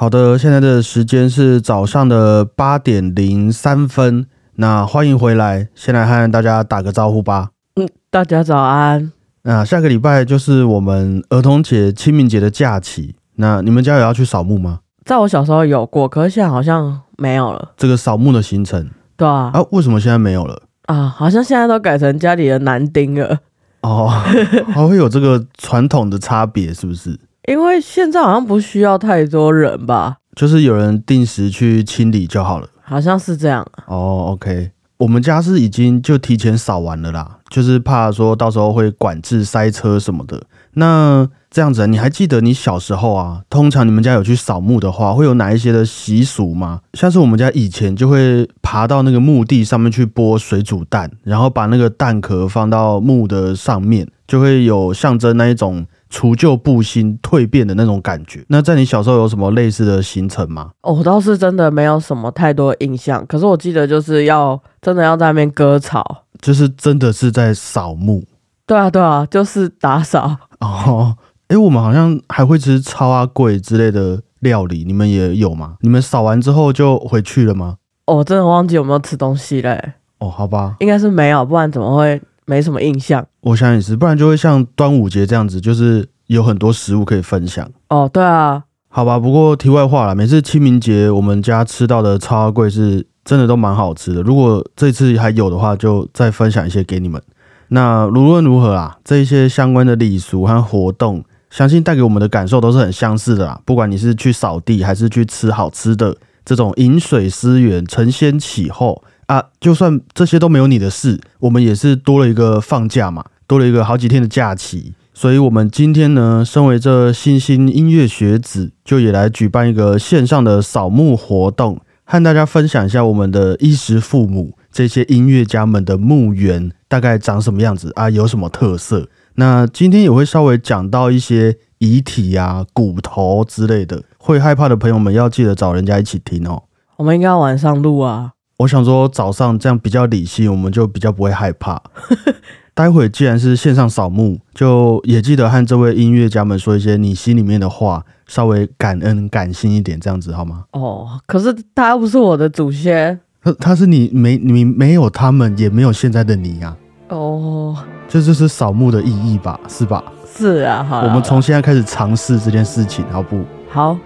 好的，现在的时间是早上的八点零三分。那欢迎回来，先来和大家打个招呼吧。嗯，大家早安。那下个礼拜就是我们儿童节、清明节的假期。那你们家有要去扫墓吗？在我小时候有过，可是现在好像没有了。这个扫墓的行程，对啊。啊，为什么现在没有了？啊，好像现在都改成家里的男丁了。哦，还会有这个传统的差别，是不是？因为现在好像不需要太多人吧？就是有人定时去清理就好了。好像是这样。哦，OK。我们家是已经就提前扫完了啦，就是怕说到时候会管制塞车什么的。那这样子，你还记得你小时候啊？通常你们家有去扫墓的话，会有哪一些的习俗吗？像是我们家以前就会爬到那个墓地上面去剥水煮蛋，然后把那个蛋壳放到墓的上面，就会有象征那一种。除旧布新、蜕变的那种感觉。那在你小时候有什么类似的行程吗？我倒是真的没有什么太多印象。可是我记得就是要真的要在那边割草，就是真的是在扫墓。对啊，对啊，就是打扫。哦，哎，我们好像还会吃超阿贵之类的料理，你们也有吗？你们扫完之后就回去了吗？哦，真的忘记有没有吃东西嘞。哦，好吧，应该是没有，不然怎么会？没什么印象，我想也是，不然就会像端午节这样子，就是有很多食物可以分享。哦，对啊，好吧。不过题外话了，每次清明节我们家吃到的超贵是真的都蛮好吃的。如果这次还有的话，就再分享一些给你们。那无论如何啊，这一些相关的礼俗和活动，相信带给我们的感受都是很相似的啦。不管你是去扫地，还是去吃好吃的，这种饮水思源、承先启后。啊，就算这些都没有你的事，我们也是多了一个放假嘛，多了一个好几天的假期。所以，我们今天呢，身为这新兴音乐学子，就也来举办一个线上的扫墓活动，和大家分享一下我们的衣食父母这些音乐家们的墓园大概长什么样子啊，有什么特色。那今天也会稍微讲到一些遗体啊、骨头之类的，会害怕的朋友们要记得找人家一起听哦。我们应该要晚上录啊。我想说早上这样比较理性，我们就比较不会害怕。待会既然是线上扫墓，就也记得和这位音乐家们说一些你心里面的话，稍微感恩感性一点，这样子好吗？哦，可是他又不是我的祖先，他他是你没你没有他们，也没有现在的你呀。哦，这就是扫墓的意义吧？是吧？是啊，好，我们从现在开始尝试这件事情，好不？好。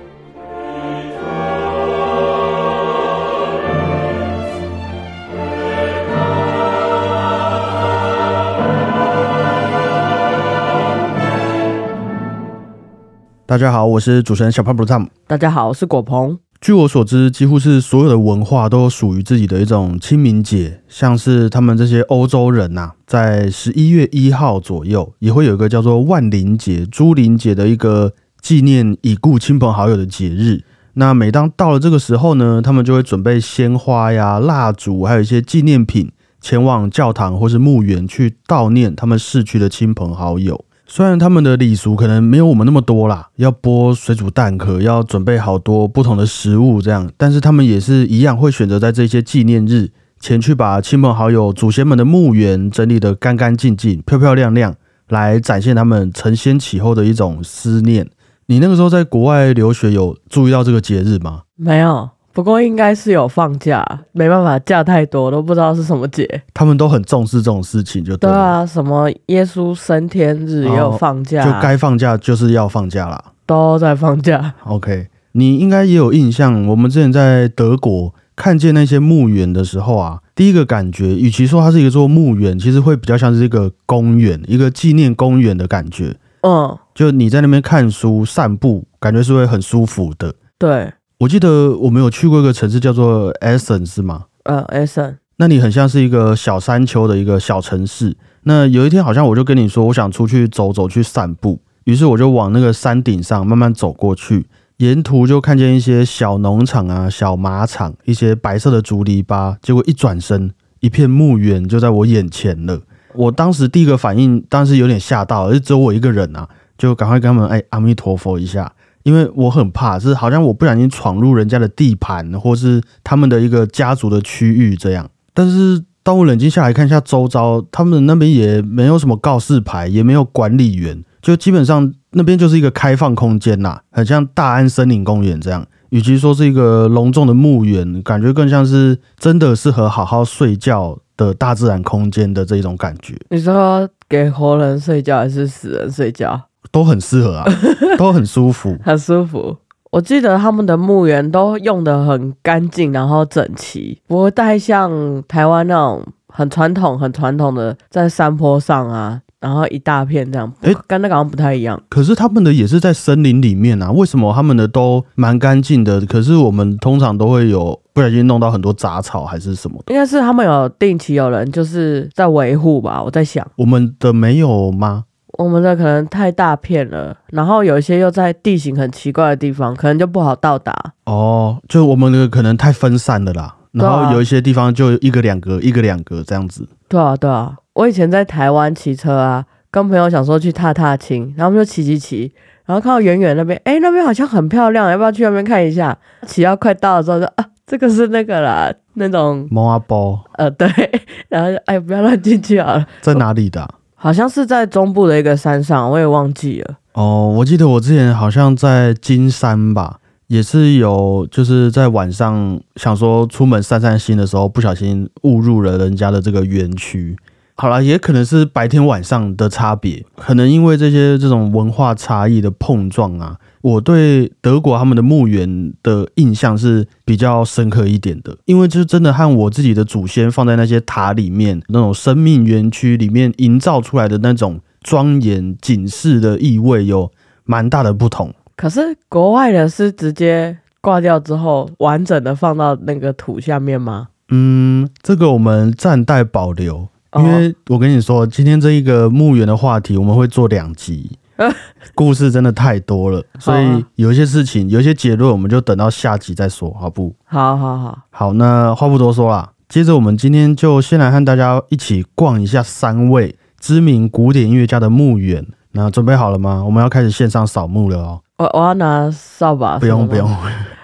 大家好，我是主持人小胖 Tom。大家好，我是果鹏。据我所知，几乎是所有的文化都属于自己的一种清明节，像是他们这些欧洲人呐，在十一月一号左右也会有一个叫做万灵节、朱灵节的一个纪念已故亲朋好友的节日。那每当到了这个时候呢，他们就会准备鲜花呀、蜡烛，还有一些纪念品，前往教堂或是墓园去悼念他们逝去的亲朋好友。虽然他们的礼俗可能没有我们那么多啦，要剥水煮蛋壳，要准备好多不同的食物这样，但是他们也是一样会选择在这些纪念日前去把亲朋好友、祖先们的墓园整理得干干净净、漂漂亮亮，来展现他们承先启后的一种思念。你那个时候在国外留学，有注意到这个节日吗？没有。不过应该是有放假，没办法，假太多都不知道是什么节。他们都很重视这种事情，就对啊，什么耶稣升天日也有放假，就该放假就是要放假啦，都在放假。OK，你应该也有印象，我们之前在德国看见那些墓园的时候啊，第一个感觉，与其说它是一个座墓园，其实会比较像是一个公园，一个纪念公园的感觉。嗯，就你在那边看书、散步，感觉是会很舒服的。对。我记得我们有去过一个城市叫做 Essen，是吗？呃，Essen，那你很像是一个小山丘的一个小城市。那有一天好像我就跟你说，我想出去走走，去散步。于是我就往那个山顶上慢慢走过去，沿途就看见一些小农场啊、小马场，一些白色的竹篱笆。结果一转身，一片墓园就在我眼前了。我当时第一个反应当时有点吓到，而只有我一个人啊，就赶快跟他们哎阿弥陀佛一下。因为我很怕，是好像我不小心闯入人家的地盘，或是他们的一个家族的区域这样。但是当我冷静下来看一下周遭，他们那边也没有什么告示牌，也没有管理员，就基本上那边就是一个开放空间呐，很像大安森林公园这样，与其说是一个隆重的墓园，感觉更像是真的适合好好睡觉的大自然空间的这种感觉。你说给活人睡觉还是死人睡觉？都很适合啊，都很舒服，很舒服。我记得他们的墓园都用的很干净，然后整齐，不会太像台湾那种很传统、很传统的在山坡上啊。然后一大片这样，哎，跟那个好像不太一样。可是他们的也是在森林里面啊，为什么他们的都蛮干净的？可是我们通常都会有不小心弄到很多杂草还是什么？应该是他们有定期有人就是在维护吧，我在想。我们的没有吗？我们的可能太大片了，然后有一些又在地形很奇怪的地方，可能就不好到达。哦，就我们的可能太分散了啦，然后有一些地方就一个两个，一个两个这样子。对啊，对啊。我以前在台湾骑车啊，跟朋友想说去踏踏青，然后我们就骑骑骑，然后看到远远那边，哎，那边好像很漂亮，要不要去那边看一下？骑到快到的时候，说啊，这个是那个啦，那种猫阿包，呃，对，然后就哎，不要乱进去好了。在哪里的？好像是在中部的一个山上，我也忘记了。哦，我记得我之前好像在金山吧，也是有，就是在晚上想说出门散散心的时候，不小心误入了人家的这个园区。好了，也可能是白天晚上的差别，可能因为这些这种文化差异的碰撞啊，我对德国他们的墓园的印象是比较深刻一点的，因为就是真的和我自己的祖先放在那些塔里面那种生命园区里面营造出来的那种庄严警示的意味有蛮大的不同。可是国外的是直接挂掉之后完整的放到那个土下面吗？嗯，这个我们暂待保留。因为我跟你说，今天这一个墓园的话题，我们会做两集，故事真的太多了，所以有一些事情，有一些结论，我们就等到下集再说，好不？好好好，好，那话不多说啦，接着我们今天就先来和大家一起逛一下三位知名古典音乐家的墓园。那准备好了吗？我们要开始线上扫墓了哦。我我要拿扫把，不用不用，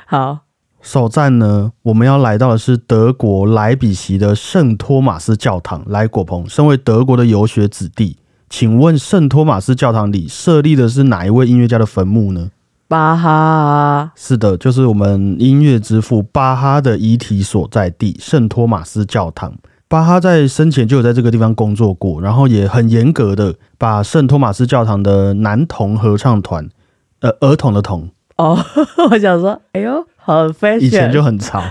好。首站呢，我们要来到的是德国莱比锡的圣托马斯教堂。莱，果鹏，身为德国的游学子弟，请问圣托马斯教堂里设立的是哪一位音乐家的坟墓呢？巴哈。是的，就是我们音乐之父巴哈的遗体所在地圣托马斯教堂。巴哈在生前就有在这个地方工作过，然后也很严格的把圣托马斯教堂的男童合唱团，呃，儿童的童。哦，我想说，哎呦。很 fancy 以前就很潮，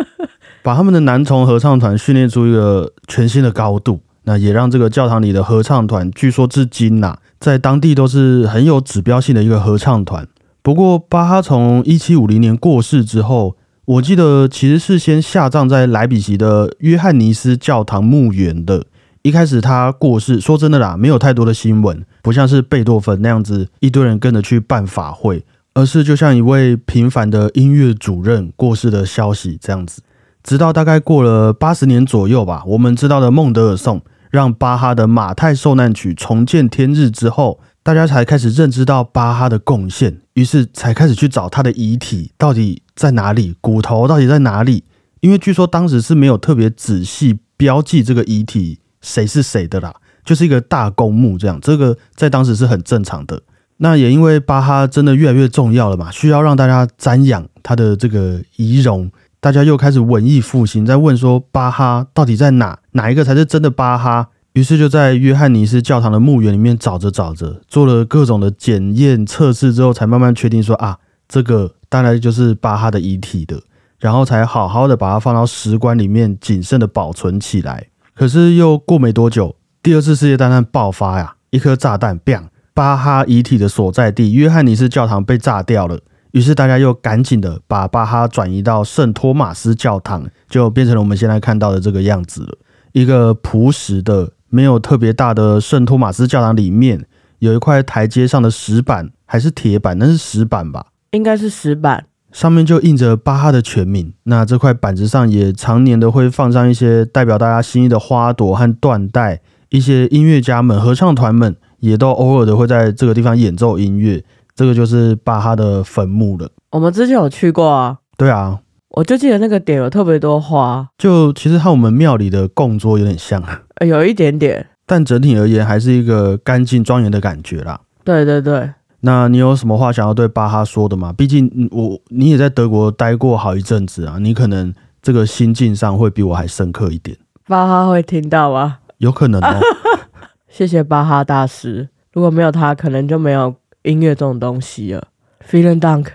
把他们的男童合唱团训练出一个全新的高度，那也让这个教堂里的合唱团，据说至今呐，在当地都是很有指标性的一个合唱团。不过巴哈从一七五零年过世之后，我记得其实是先下葬在莱比锡的约翰尼斯教堂墓园的。一开始他过世，说真的啦，没有太多的新闻，不像是贝多芬那样子，一堆人跟着去办法会。而是就像一位平凡的音乐主任过世的消息这样子，直到大概过了八十年左右吧，我们知道的孟德尔颂让巴哈的马太受难曲重见天日之后，大家才开始认知到巴哈的贡献，于是才开始去找他的遗体到底在哪里，骨头到底在哪里？因为据说当时是没有特别仔细标记这个遗体谁是谁的啦，就是一个大公墓这样，这个在当时是很正常的。那也因为巴哈真的越来越重要了嘛，需要让大家瞻仰他的这个遗容，大家又开始文艺复兴，在问说巴哈到底在哪，哪一个才是真的巴哈？于是就在约翰尼斯教堂的墓园里面找着找着，做了各种的检验测试之后，才慢慢确定说啊，这个当然就是巴哈的遗体的，然后才好好的把它放到石棺里面谨慎的保存起来。可是又过没多久，第二次世界大战爆发呀，一颗炸弹，bang！巴哈遗体的所在地约翰尼斯教堂被炸掉了，于是大家又赶紧的把巴哈转移到圣托马斯教堂，就变成了我们现在看到的这个样子了。一个朴实的、没有特别大的圣托马斯教堂里面，有一块台阶上的石板还是铁板？那是石板吧？应该是石板，上面就印着巴哈的全名。那这块板子上也常年的会放上一些代表大家心意的花朵和缎带，一些音乐家们、合唱团们。也都偶尔的会在这个地方演奏音乐，这个就是巴哈的坟墓了。我们之前有去过啊，对啊，我就记得那个点有特别多花，就其实和我们庙里的供桌有点像啊，有一点点，但整体而言还是一个干净庄严的感觉啦。对对对，那你有什么话想要对巴哈说的吗？毕竟嗯我你也在德国待过好一阵子啊，你可能这个心境上会比我还深刻一点，巴哈会听到吗？有可能哦。谢谢巴哈大师，如果没有他，可能就没有音乐这种东西了。Feeling Dunk，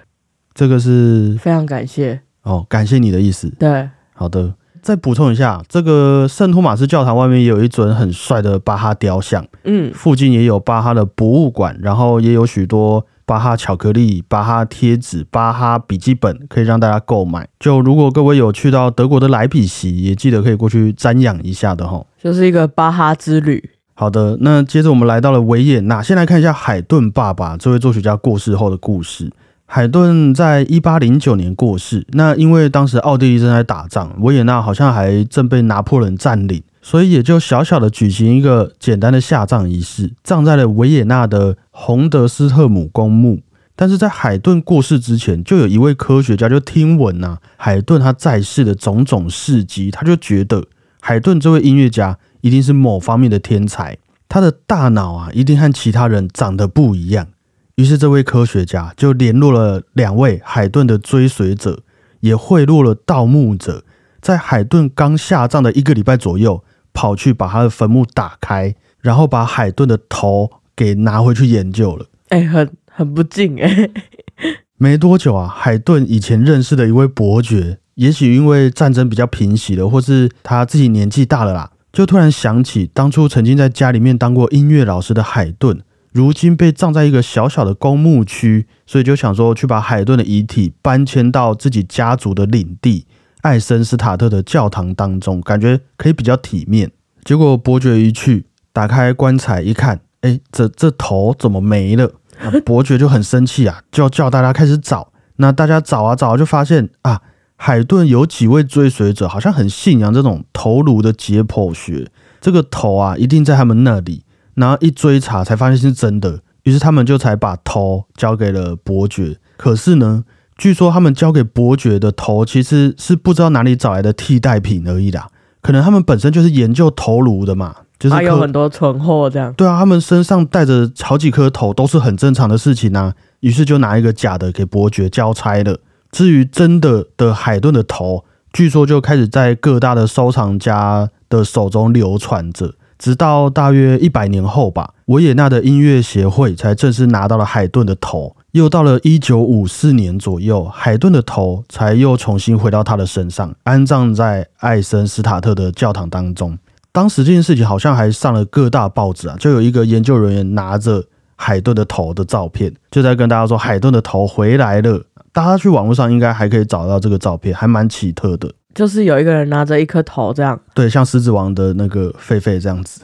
这个是非常感谢。哦，感谢你的意思。对，好的，再补充一下，这个圣托马斯教堂外面也有一尊很帅的巴哈雕像，嗯，附近也有巴哈的博物馆，然后也有许多巴哈巧克力、巴哈贴纸、巴哈笔记本可以让大家购买。就如果各位有去到德国的莱比锡，也记得可以过去瞻仰一下的哈。就是一个巴哈之旅。好的，那接着我们来到了维也纳，先来看一下海顿爸爸这位作曲家过世后的故事。海顿在一八零九年过世，那因为当时奥地利正在打仗，维也纳好像还正被拿破仑占领，所以也就小小的举行一个简单的下葬仪式，葬在了维也纳的洪德斯特姆公墓。但是在海顿过世之前，就有一位科学家就听闻呐、海顿他在世的种种事迹，他就觉得海顿这位音乐家一定是某方面的天才，他的大脑啊一定和其他人长得不一样。于是这位科学家就联络了两位海顿的追随者，也贿赂了盗墓者，在海顿刚下葬的一个礼拜左右，跑去把他的坟墓打开，然后把海顿的头给拿回去研究了。哎、很很不敬哎、没多久啊，海顿以前认识的一位伯爵，也许因为战争比较平息了，或是他自己年纪大了啦，就突然想起当初曾经在家里面当过音乐老师的海顿，如今被葬在一个小小的公墓区，所以就想说去把海顿的遗体搬迁到自己家族的领地艾森斯塔特的教堂当中，感觉可以比较体面。结果伯爵一去，打开棺材一看，哎，这这头怎么没了？伯爵就很生气啊，就要叫大家开始找。那大家找啊找啊，就发现啊，海顿有几位追随者好像很信仰这种头颅的解剖学，这个头啊一定在他们那里。然后一追查才发现是真的，于是他们就才把头交给了伯爵。可是呢，据说他们交给伯爵的头其实是不知道哪里找来的替代品而已啦。可能他们本身就是研究头颅的嘛，就是还有很多存货这样。对啊，他们身上带着好几颗头都是很正常的事情啊。于是就拿一个假的给伯爵交差了。至于真的的海顿的头，据说就开始在各大的收藏家的手中流传着，直到大约一百年后吧，维也纳的音乐协会才正式拿到了海顿的头。又到了一九五四年左右，海顿的头才又重新回到他的身上，安葬在艾森斯塔特的教堂当中。当时这件事情好像还上了各大报纸啊，就有一个研究人员拿着海顿的头的照片，就在跟大家说海顿的头回来了。大家去网络上应该还可以找到这个照片，还蛮奇特的。就是有一个人拿着一颗头这样，对，像狮子王的那个狒狒这样子。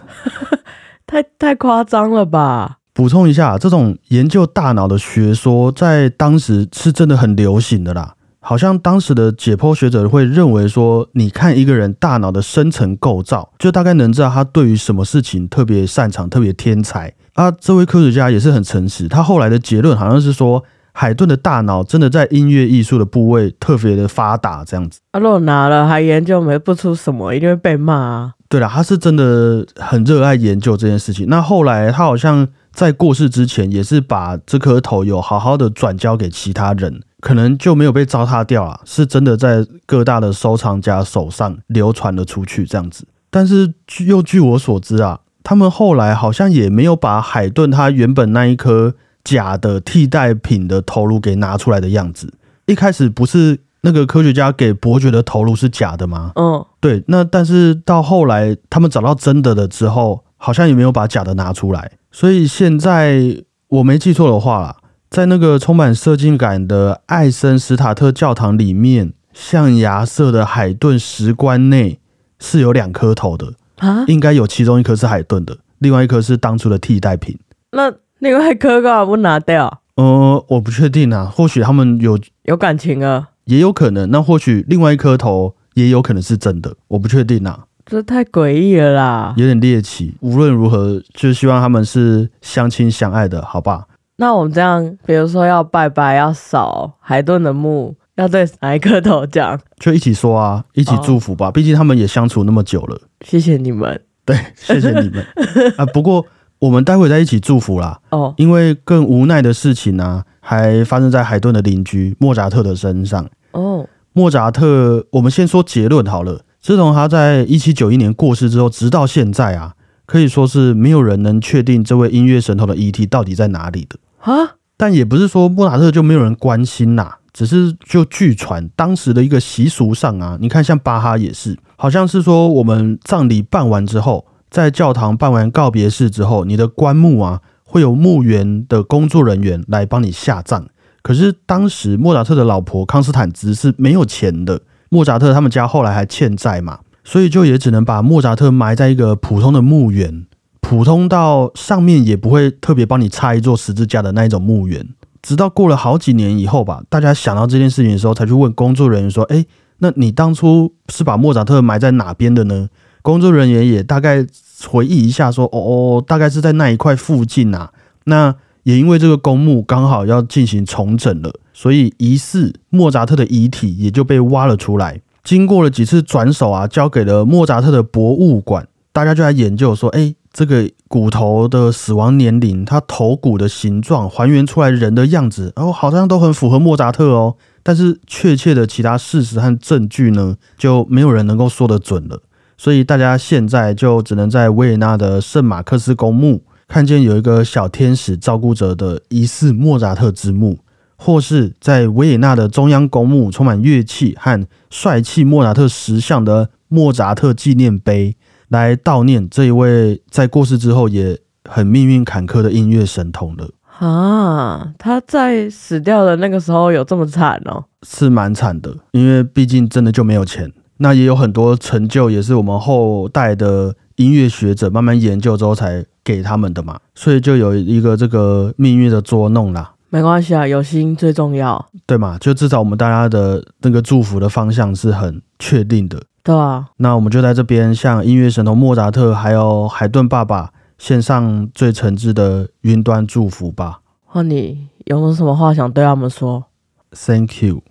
太太夸张了吧？补充一下，这种研究大脑的学说在当时是真的很流行的啦。好像当时的解剖学者会认为说，你看一个人大脑的深层构造，就大概能知道他对于什么事情特别擅长、特别天才。啊，这位科学家也是很诚实，他后来的结论好像是说，海顿的大脑真的在音乐艺术的部位特别的发达，这样子。啊，如果拿了还研究没不出什么，一定会被骂啊。对了，他是真的很热爱研究这件事情。那后来他好像在过世之前，也是把这颗头有好好的转交给其他人，可能就没有被糟蹋掉了，是真的在各大的收藏家手上流传了出去这样子。但是据又据我所知啊，他们后来好像也没有把海顿他原本那一颗假的替代品的头颅给拿出来的样子。一开始不是那个科学家给伯爵的头颅是假的吗？嗯，对，那但是到后来他们找到真的了之后，好像也没有把假的拿出来，所以现在我没记错的话啦，在那个充满设计感的艾森史塔特教堂里面，象牙色的海顿石棺内是有两颗头的，啊，应该有其中一颗是海顿的，另外一颗是当初的替代品。那 另外一颗干嘛不拿掉？呃，我不确定啊，或许他们有，有感情啊，也有可能，那或许另外一颗头也有可能是真的，我不确定啊。这太诡异了啦。有点猎奇。无论如何，就希望他们是相亲相爱的，好吧？那我们这样，比如说要拜拜，要扫海顿的墓，要对哪一颗头讲？就一起说啊，一起祝福吧。毕竟他们也相处那么久了。谢谢你们。对，谢谢你们 啊。不过我们待会再一起祝福啦。哦，因为更无奈的事情呢、还发生在海顿的邻居莫扎特的身上。哦，莫扎特，我们先说结论好了。自从他在一七九一年过世之后，直到现在啊，可以说是没有人能确定这位音乐神童的遗体到底在哪里的。啊，但也不是说莫扎特就没有人关心呐、只是就据传当时的一个习俗上啊，你看像巴哈也是，好像是说我们葬礼办完之后，在教堂办完告别式之后，你的棺木啊会有墓园的工作人员来帮你下葬。可是当时莫扎特的老婆康斯坦兹是没有钱的，莫扎特他们家后来还欠债嘛，所以就也只能把莫扎特埋在一个普通的墓园，普通到上面也不会特别帮你插一座十字架的那一种墓园。直到过了好几年以后吧，大家想到这件事情的时候，才去问工作人员说：“哎，那你当初是把莫扎特埋在哪边的呢？”工作人员也大概回忆一下说：“哦哦，大概是在那一块附近啊。”那也因为这个公墓刚好要进行重整了，所以疑似莫扎特的遗体也就被挖了出来。经过了几次转手啊，交给了莫扎特的博物馆，大家就来研究说：“哎，这个骨头的死亡年龄，它头骨的形状还原出来人的样子，哦，好像都很符合莫扎特哦。但是确切的其他事实和证据呢，就没有人能够说得准了。所以大家现在就只能在维也纳的圣马克思公墓看见有一个小天使照顾着的疑似莫扎特之墓，或是在维也纳的中央公墓充满乐器和帅气莫扎特石像的莫扎特纪念碑。来悼念这一位在过世之后也很命运坎坷的音乐神童了，啊，他在死掉的那个时候有这么惨哦？是蛮惨的，因为毕竟真的就没有钱。那也有很多成就，也是我们后代的音乐学者慢慢研究之后才给他们的嘛，所以就有一个这个命运的捉弄啦，没关系啊，有心最重要，对嘛？就至少我们大家的那个祝福的方向是很确定的。对啊，那我们就在这边向音乐神童莫扎特还有海顿爸爸献上最诚挚的云端祝福吧。换你有没有什么话想对他们说？Thank you，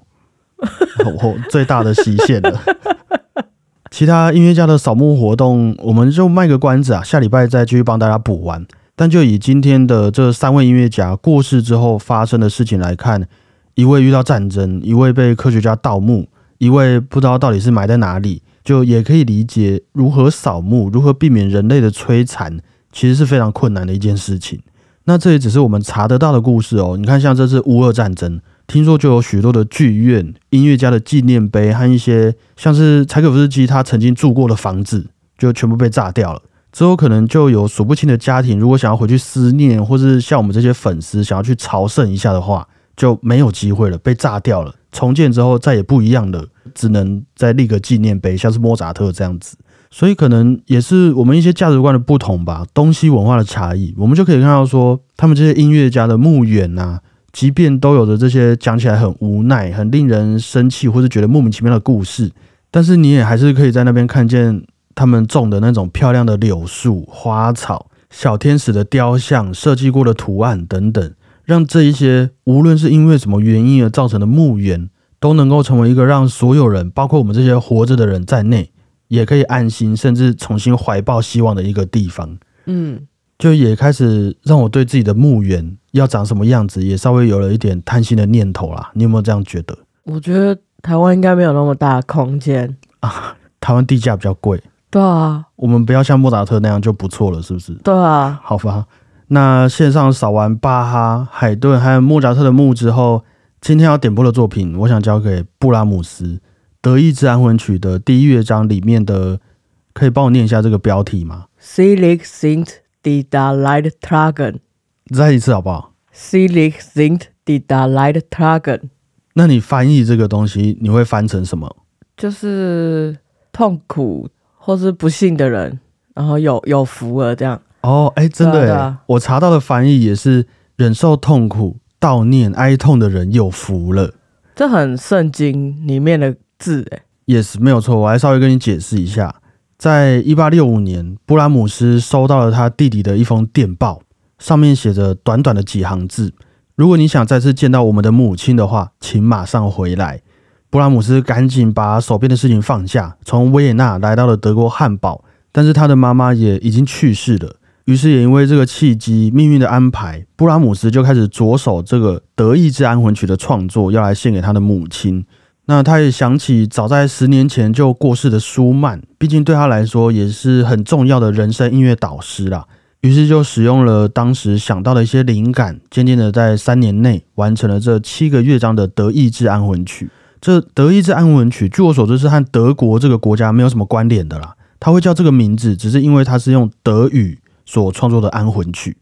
我 最大的极限了。其他音乐家的扫墓活动，我们就卖个关子啊，下礼拜再继续帮大家补完。但就以今天的这三位音乐家过世之后发生的事情来看，一位遇到战争，一位被科学家盗墓，一位不知道到底是埋在哪里，就也可以理解如何扫墓，如何避免人类的摧残，其实是非常困难的一件事情。那这也只是我们查得到的故事哦。你看，像这次乌俄战争，听说就有许多的剧院、音乐家的纪念碑和一些像是柴可夫斯基他曾经住过的房子，就全部被炸掉了。之后可能就有数不清的家庭，如果想要回去思念，或是像我们这些粉丝想要去朝圣一下的话，就没有机会了，被炸掉了。重建之后再也不一样了，只能再立个纪念碑，像是莫扎特这样子。所以可能也是我们一些价值观的不同吧，东西文化的差异，我们就可以看到说，他们这些音乐家的墓园呐、即便都有着这些讲起来很无奈、很令人生气或是觉得莫名其妙的故事，但是你也还是可以在那边看见他们种的那种漂亮的柳树、花草、小天使的雕像、设计过的图案等等，让这一些无论是因为什么原因而造成的墓园，都能够成为一个让所有人，包括我们这些活着的人在内，也可以安心，甚至重新怀抱希望的一个地方。嗯，就也开始让我对自己的墓园要长什么样子，也稍微有了一点贪心的念头啦。你有没有这样觉得？我觉得台湾应该没有那么大的空间啊。台湾地价比较贵，对啊，我们不要像莫扎特那样就不错了，是不是？对啊，好吧，那线上扫完巴哈、海顿还有莫扎特的墓之后，今天要点播的作品，我想交给布拉姆斯《德意志安魂曲》的第一乐章里面的，可以帮我念一下这个标题吗？Selig sind die da Leid tragen。再一次好不好？Selig sind die da Leid tragen，那你翻译这个东西，你会翻成什么？就是痛苦或是不幸的人，然后有有福了这样。哦，哎，真的哎、对啊啊我查到的翻译也是忍受痛苦、悼念、哀痛的人有福了。这很圣经里面的字哎。Yes，没有错。我还稍微跟你解释一下，在一八六五年，布拉姆斯收到了他弟弟的一封电报，上面写着短短的几行字：“如果你想再次见到我们的母亲的话，请马上回来。”布拉姆斯赶紧把手边的事情放下，从维也纳来到了德国汉堡，但是他的妈妈也已经去世了。于是也因为这个契机，命运的安排，布拉姆斯就开始着手这个《德意志安魂曲》的创作，要来献给他的母亲。那他也想起早在十年前就过世的舒曼，毕竟对他来说也是很重要的人生音乐导师啦。于是就使用了当时想到的一些灵感，渐渐的在三年内完成了这七个乐章的《德意志安魂曲》。这《德意志安魂曲》，据我所知是和德国这个国家没有什么关联的啦。他会叫这个名字，只是因为他是用德语。所创作的安魂曲，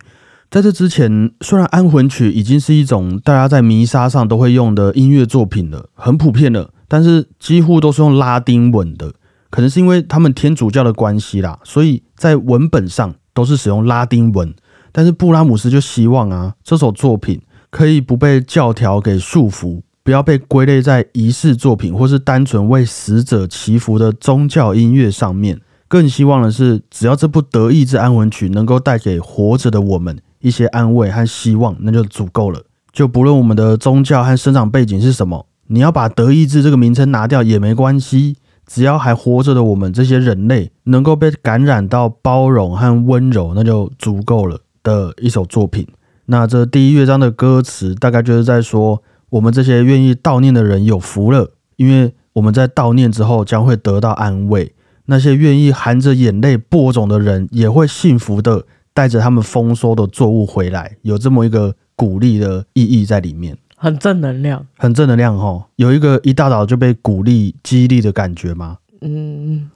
在这之前，虽然安魂曲已经是一种大家在弥撒上都会用的音乐作品了，很普遍了，但是几乎都是用拉丁文的。可能是因为他们天主教的关系啦，所以在文本上都是使用拉丁文。但是布拉姆斯就希望啊，这首作品可以不被教条给束缚，不要被归类在仪式作品或是单纯为死者祈福的宗教音乐上面。更希望的是，只要这部《德意志安魂曲》能够带给活着的我们一些安慰和希望，那就足够了。就不论我们的宗教和生长背景是什么，你要把“德意志”这个名称拿掉也没关系。只要还活着的我们这些人类能够被感染到包容和温柔，那就足够了的一首作品。那这第一乐章的歌词大概就是在说，我们这些愿意悼念的人有福了，因为我们在悼念之后将会得到安慰。那些愿意含着眼泪播种的人，也会幸福的带着他们丰收的作物回来，有这么一个鼓励的意义在里面，很正能量，很正能量哈。有一个一大早就被鼓励激励的感觉吗？嗯，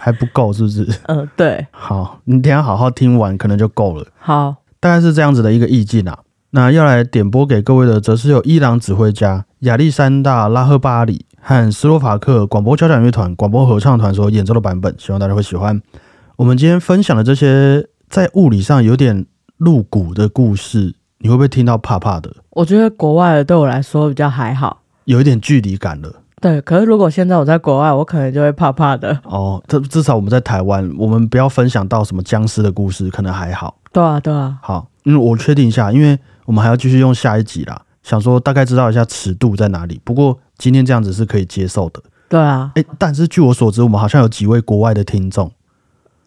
还不够，是不是？嗯，对。好，你等下好好听完，可能就够了。好，大概是这样子的一个意境啊。那要来点播给各位的，则是有伊朗指挥家亚历山大拉赫巴里。和斯洛伐克广播交响乐团、广播合唱团所演奏的版本，希望大家会喜欢。我们今天分享的这些在物理上有点露骨的故事，你会不会听到怕怕的？我觉得国外的对我来说比较还好，有一点距离感了。对，可是如果现在我在国外，我可能就会怕怕的。哦，这至少我们在台湾，我们不要分享到什么僵尸的故事，可能还好。对啊，对啊。好，嗯，我确定一下，因为我们还要继续用下一集啦。想说大概知道一下尺度在哪里，不过今天这样子是可以接受的。对啊，哎，但是据我所知，我们好像有几位国外的听众。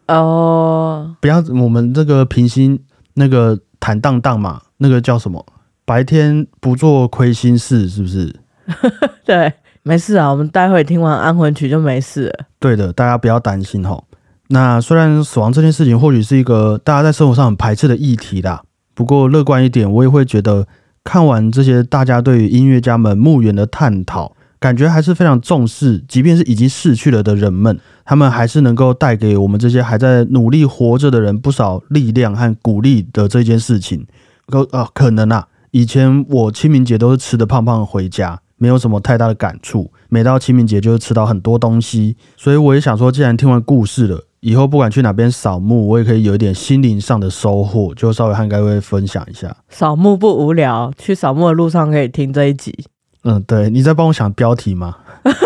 哦，不要，我们这个平心那个坦荡荡嘛，那个叫什么？白天不做亏心事，是不是？对，没事啊，我们待会听完安魂曲就没事了。对的，大家不要担心哈。那虽然死亡这件事情或许是一个大家在生活上很排斥的议题啦，不过乐观一点，我也会觉得。看完这些大家对于音乐家们墓园的探讨，感觉还是非常重视，即便是已经逝去了的人们，他们还是能够带给我们这些还在努力活着的人不少力量和鼓励的这件事情。可啊，可能啊，以前我清明节都是吃的胖胖回家，没有什么太大的感触。每到清明节就是吃到很多东西，所以我也想说，既然听完故事了。以后不管去哪边扫墓，我也可以有一点心灵上的收获，就稍微和各位分享一下。扫墓不无聊，去扫墓的路上可以听这一集。嗯，对，你在帮我想标题吗？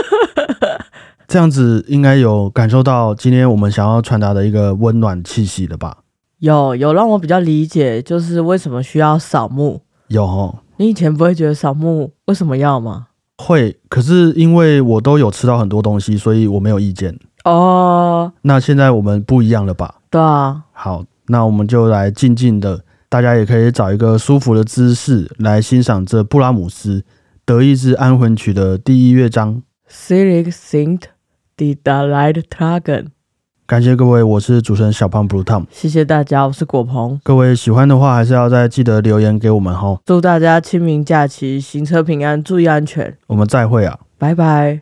这样子应该有感受到今天我们想要传达的一个温暖气息了吧？有，有让我比较理解，就是为什么需要扫墓。有，你以前不会觉得扫墓为什么要吗？会，可是因为我都有吃到很多东西，所以我没有意见。哦，那现在我们不一样了吧？对啊。好，那我们就来静静的，大家也可以找一个舒服的姿势来欣赏这布拉姆斯《德意志安魂曲》的第一乐章。Selig sind die Leidtragenden。感谢各位，我是主持人小胖 Blue Tom。谢谢大家，我是果鹏。各位喜欢的话，还是要再记得留言给我们哈。祝大家清明假期行车平安，注意安全。我们再会啊，拜拜。